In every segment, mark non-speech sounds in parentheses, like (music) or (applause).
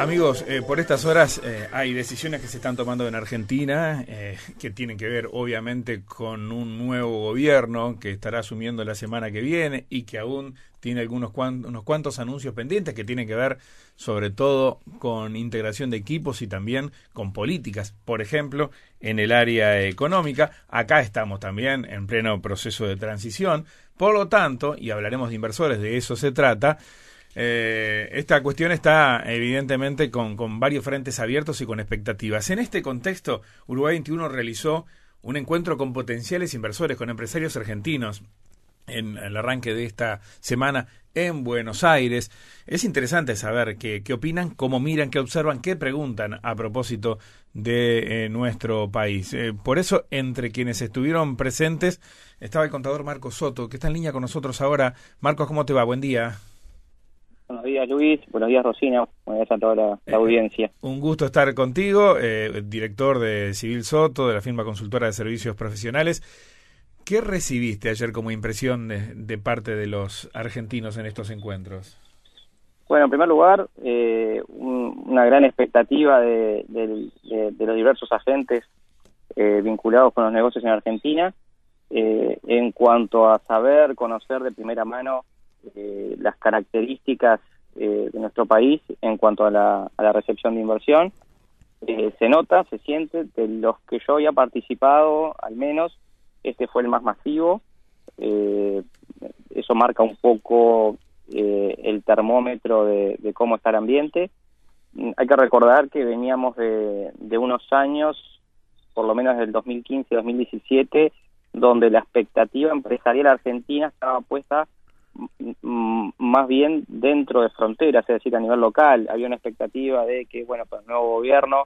Amigos, eh, por estas horas eh, hay decisiones que se están tomando en Argentina eh, que tienen que ver obviamente con un nuevo gobierno que estará asumiendo la semana que viene y que aún tiene algunos unos cuantos anuncios pendientes que tienen que ver sobre todo con integración de equipos y también con políticas, por ejemplo, en el área económica. Acá estamos también en pleno proceso de transición. Por lo tanto, y hablaremos de inversores, de eso se trata, eh, esta cuestión está evidentemente con, varios frentes abiertos y con expectativas. En este contexto, Uruguay 21 realizó un encuentro con potenciales inversores, con empresarios argentinos en el arranque de esta semana en Buenos Aires. Es interesante saber qué, opinan, cómo miran, qué observan, qué preguntan a propósito de eh, nuestro país. Eh, por eso, entre quienes estuvieron presentes, estaba el contador Marcos Soto, que está en línea con nosotros ahora. Marcos, ¿cómo te va? Buen día. Buenos días, Luis. Buenos días, Rosina. Buenos días a toda la, eh, audiencia. Un gusto estar contigo, eh, director de Civil Soto, de la firma consultora de servicios profesionales. ¿Qué recibiste ayer como impresión de, parte de los argentinos en estos encuentros? Bueno, en primer lugar, eh, una gran expectativa de, los diversos agentes vinculados con los negocios en Argentina en cuanto a saber, conocer de primera mano eh, las características eh, de nuestro país en cuanto a la, recepción de inversión. Eh, se nota, se siente, de los que yo había participado, al menos, este fue el más masivo. eso marca un poco el termómetro de, cómo está el ambiente. Mm, hay que recordar que veníamos de, de unos años, por lo menos del 2015-2017, donde la expectativa empresarial argentina estaba puesta más bien dentro de fronteras, es decir, a nivel local. Había una expectativa de que, bueno, para el nuevo gobierno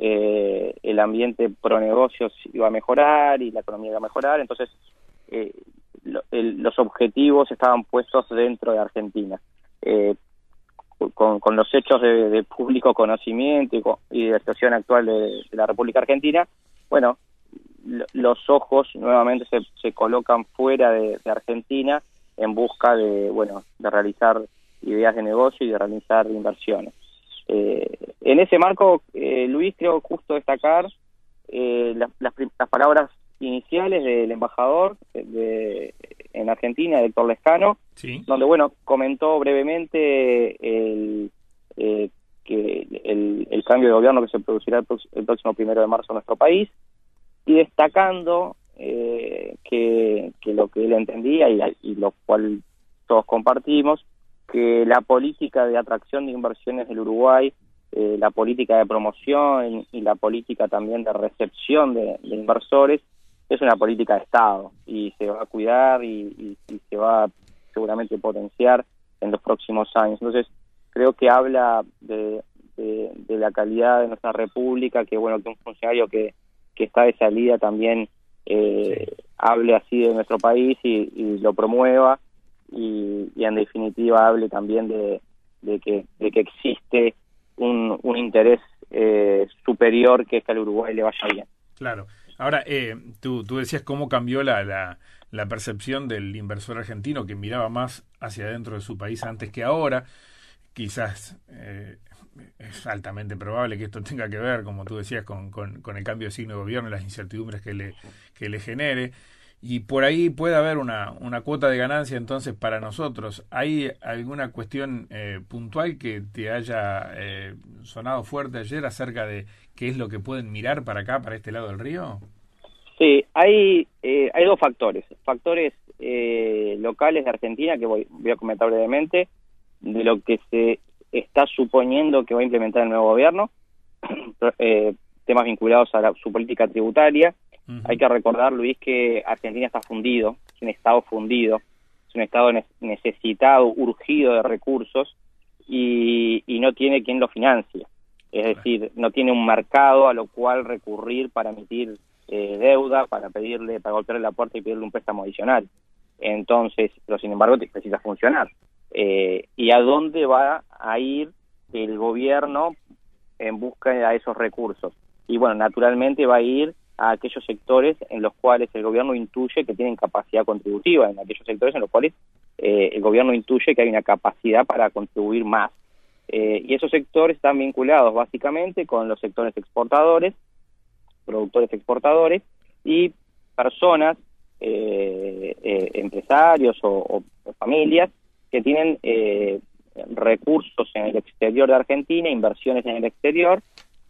eh, el ambiente pro negocios iba a mejorar y la economía iba a mejorar, entonces eh, los objetivos estaban puestos dentro de Argentina. Eh, con, con, los hechos de, público conocimiento y, de la situación actual de, la República Argentina, bueno, los ojos nuevamente se, se colocan fuera de Argentina en busca de, bueno, de realizar ideas de negocio y de realizar inversiones. Eh, en ese marco, eh, Luis, creo justo destacar eh, las, las, palabras iniciales del embajador de, en Argentina, Héctor Lescano, donde, bueno, comentó brevemente el, que el, el, cambio de gobierno que se producirá el, próximo primero de marzo en nuestro país y destacando eh, que, lo que él entendía y, lo cual todos compartimos, que la política de atracción de inversiones del Uruguay, eh, la política de promoción y la política también de recepción de, inversores es una política de Estado y se va a cuidar y, se va seguramente potenciar en los próximos años. Entonces, creo que habla de, la calidad de nuestra república, que bueno, que un funcionario que, que está de salida también eh, hable así de nuestro país y, lo promueva y, en definitiva hable también de, que, de que existe un, un interés eh, superior que es que al Uruguay le vaya bien. Claro. Ahora, eh, tú, tú decías cómo cambió la, la, la percepción del inversor argentino que miraba más hacia adentro de su país antes que ahora. Quizás eh, es altamente probable que esto (laughs) tenga que ver, como tú decías, con, con, el cambio de signo de gobierno y las incertidumbres que le, que le genere. Y por ahí puede haber una, cuota de ganancia entonces para nosotros. ¿Hay alguna cuestión eh, puntual que te haya eh, sonado fuerte ayer acerca de qué es lo que pueden mirar para acá, para este lado del río? Sí, hay, eh, hay dos factores. Factores locales de Argentina que voy, voy a comentar brevemente, de lo que se está suponiendo que va a implementar el nuevo gobierno, (clears throat) eh, temas vinculados a su política tributaria. Hay que recordar, Luis, que Argentina está fundido, es un Estado fundido, es un Estado necesitado, urgido de recursos y, no tiene quien lo financie. Es decir, no tiene un mercado a lo cual recurrir para emitir eh, deuda, para pedirle, para golpearle la puerta y pedirle un préstamo adicional. Entonces, pero sin embargo, necesita funcionar. Eh, y a dónde va a ir el gobierno en busca de esos recursos. Y bueno, naturalmente va a ir a aquellos sectores en los cuales el gobierno intuye que tienen capacidad contributiva, en aquellos sectores en los cuales eh, el gobierno intuye que hay una capacidad para contribuir más. Eh, y esos sectores están vinculados básicamente con los sectores exportadores, productores exportadores y personas, eh, eh, empresarios o, familias que tienen recursos en el exterior de Argentina, inversiones en el exterior,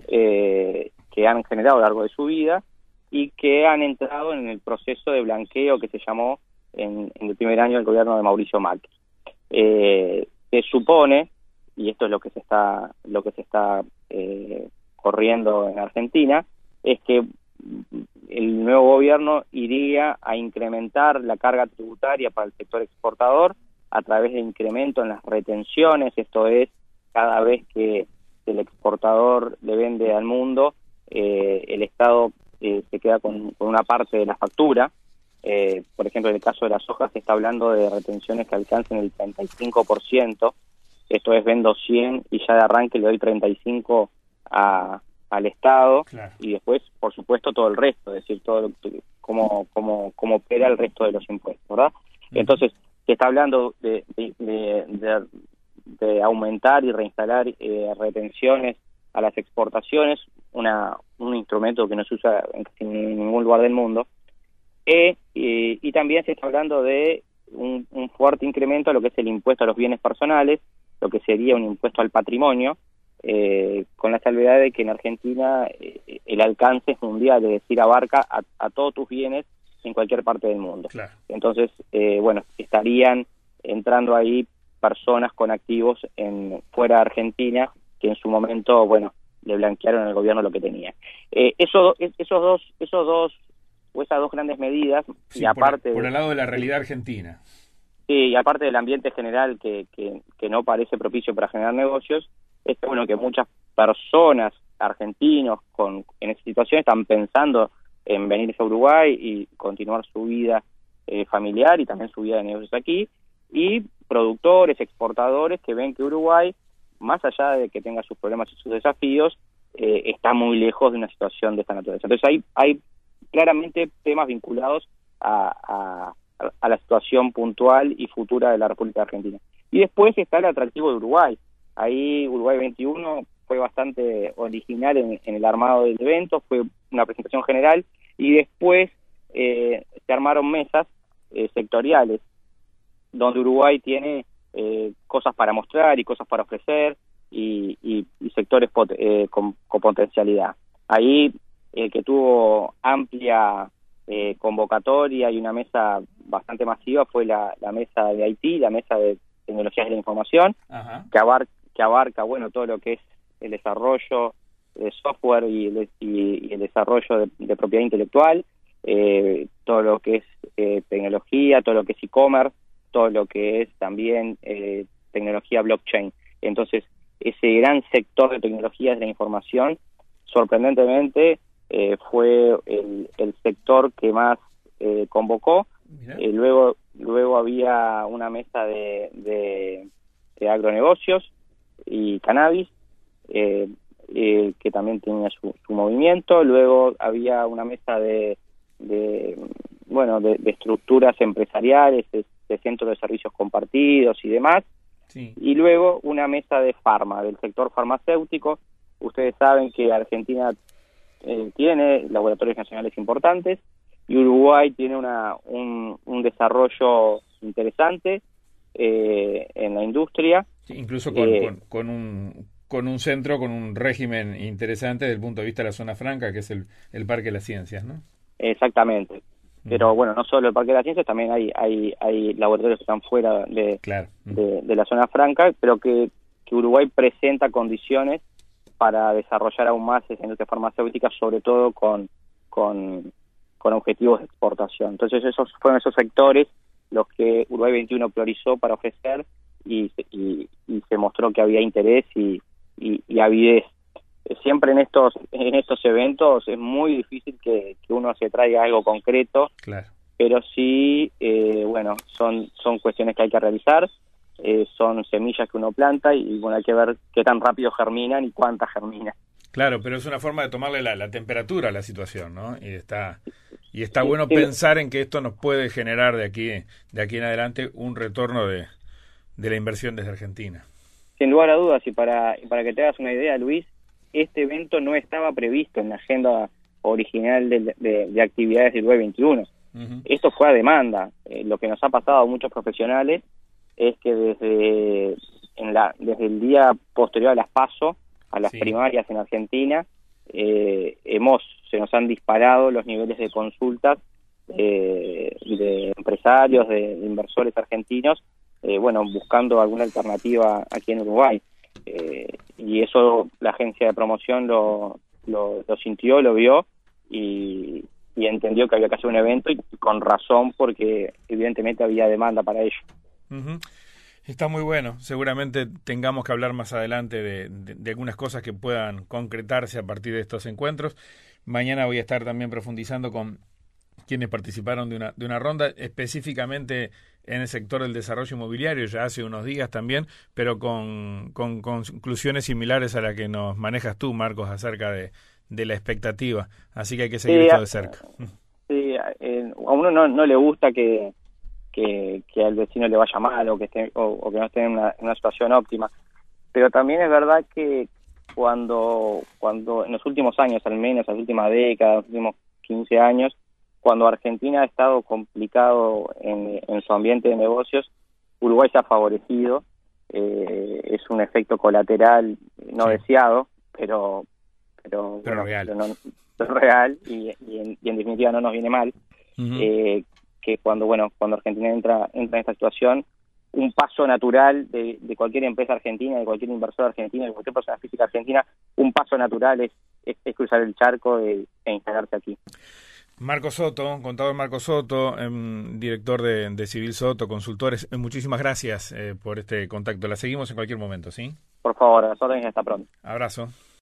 que han generado a lo largo de su vida y que han entrado en el proceso de blanqueo que se llamó en, el primer año del gobierno de Mauricio Macri. se supone y esto es lo que se está lo que se está eh, corriendo en Argentina es que el nuevo gobierno iría a incrementar la carga tributaria para el sector exportador a través de incremento en las retenciones, esto es, cada vez que el exportador le vende al mundo, eh, el Estado eh, se queda con, con, una parte de la factura. por ejemplo, en el caso de las hojas se está hablando de retenciones que alcancen el 35%, esto es vendo 100 y ya de arranque le doy 35 a, al Estado y después, por supuesto, todo el resto, es decir, todo cómo, cómo, cómo opera el resto de los impuestos, ¿verdad? Entonces, se está hablando de, de, de, aumentar y reinstalar eh, retenciones a las exportaciones, una, un instrumento que no se usa en, ningún lugar del mundo, e, y, y, también se está hablando de un, un fuerte incremento a lo que es el impuesto a los bienes personales, lo que sería un impuesto al patrimonio, eh, con la salvedad de que en Argentina eh, el alcance es mundial, es decir, abarca a, todos tus bienes en cualquier parte del mundo. Entonces, eh, bueno, estarían entrando ahí personas con activos en fuera de Argentina que en su momento, bueno, le blanquearon al gobierno lo que tenía. eso, esos dos, esos dos, o esas dos grandes medidas, y aparte por el lado de la realidad argentina. Sí, y aparte del ambiente general que, que, no parece propicio para generar negocios, es bueno que muchas personas argentinos con, en esta situación están pensando en venirse a Uruguay y continuar su vida eh, familiar y también su vida de negocios aquí, y productores, exportadores que ven que Uruguay, más allá de que tenga sus problemas y sus desafíos, eh, está muy lejos de una situación de esta naturaleza. Entonces hay, hay claramente temas vinculados a a la situación puntual y futura de la República Argentina. Y después está el atractivo de Uruguay. Ahí Uruguay 21 fue bastante original en, el armado del evento, fue una presentación general y después eh, se armaron mesas eh, sectoriales donde Uruguay tiene eh, cosas para mostrar y cosas para ofrecer y, sectores con, con, potencialidad. Ahí el que tuvo amplia eh, convocatoria y una mesa bastante masiva fue la, mesa de Haití, la mesa de tecnologías de la información, que abarca, que abarca bueno todo lo que es el desarrollo de software y el, desarrollo de, propiedad intelectual, eh, todo lo que es eh, tecnología, todo lo que es e-commerce, todo lo que es también tecnología blockchain. Entonces, ese gran sector de tecnologías de la información, sorprendentemente, eh, fue el, sector que más eh, convocó. Eh, luego, luego había una mesa de, de, agronegocios y cannabis, que también tenía su, movimiento. Luego había una mesa de, de bueno, de, estructuras empresariales, de, centros de servicios compartidos y demás. Y luego una mesa de farma, del sector farmacéutico. Ustedes saben que Argentina eh, tiene laboratorios nacionales importantes y Uruguay tiene una, un, desarrollo interesante eh, en la industria. incluso con, eh, con, un, con un centro, con un régimen interesante desde el punto de vista de la zona franca, que es el, el Parque de las Ciencias, ¿no? Exactamente. Pero bueno, no solo el Parque de las Ciencias, también hay, hay, hay laboratorios que están fuera de, de, la zona franca, pero que, que Uruguay presenta condiciones para desarrollar aún más esa industria farmacéutica, sobre todo con, con, objetivos de exportación. Entonces esos fueron esos sectores los que Uruguay 21 priorizó para ofrecer y, y, se mostró que había interés y, y, avidez. Siempre en estos en estos eventos es muy difícil que, uno se traiga algo concreto, pero sí, eh, bueno, son, son cuestiones que hay que realizar eh, son semillas que uno planta y bueno, hay que ver qué tan rápido germinan y cuántas germinan. Claro, pero es una forma de tomarle la, temperatura a la situación, ¿no? Y está y está bueno pensar en que esto nos puede generar de aquí de aquí en adelante un retorno de, de la inversión desde Argentina. Sin lugar a dudas, y para, para que te hagas una idea, Luis, este evento no estaba previsto en la agenda original de, actividades del web 21. Esto fue a demanda. Eh, lo que nos ha pasado a muchos profesionales es que desde, en la, desde el día posterior a las PASO, a las primarias en Argentina, eh, hemos se nos han disparado los niveles de consultas eh, de empresarios, de, inversores argentinos, eh, bueno, buscando alguna alternativa aquí en Uruguay. y eso la agencia de promoción lo, lo, sintió, lo vio y, entendió que había que hacer un evento y con razón porque evidentemente había demanda para ello. Está muy bueno. Seguramente tengamos que hablar más adelante de, algunas cosas que puedan concretarse a partir de estos encuentros. Mañana voy a estar también profundizando con quienes participaron de una, de una ronda, específicamente en el sector del desarrollo inmobiliario, ya hace unos días también, pero con, con, conclusiones similares a las que nos manejas tú, Marcos, acerca de, de la expectativa. Así que hay que seguir esto de cerca. (laughs) Sí, eh, a uno no, no le gusta que, que, al vecino le vaya mal o que, esté, o, que no esté en una, situación óptima. Pero también es verdad que cuando, cuando en los últimos años, al menos, en las últimas décadas, los últimos 15 años, cuando Argentina ha estado complicado en, su ambiente de negocios, Uruguay se ha favorecido. Eh, es un efecto colateral no deseado, pero pero, real. real y, en, definitiva no nos viene mal que cuando bueno cuando Argentina entra entra en esta situación un paso natural de, cualquier empresa argentina, de cualquier inversor argentino, de cualquier persona física argentina, un paso natural es, es, cruzar el charco e, instalarse aquí. Marco Soto, contador Marco Soto, em, director de, Civil Soto, consultores, eh, muchísimas gracias eh, por este contacto. La seguimos en cualquier momento, ¿sí? Por favor, a las órdenes hasta pronto. Abrazo.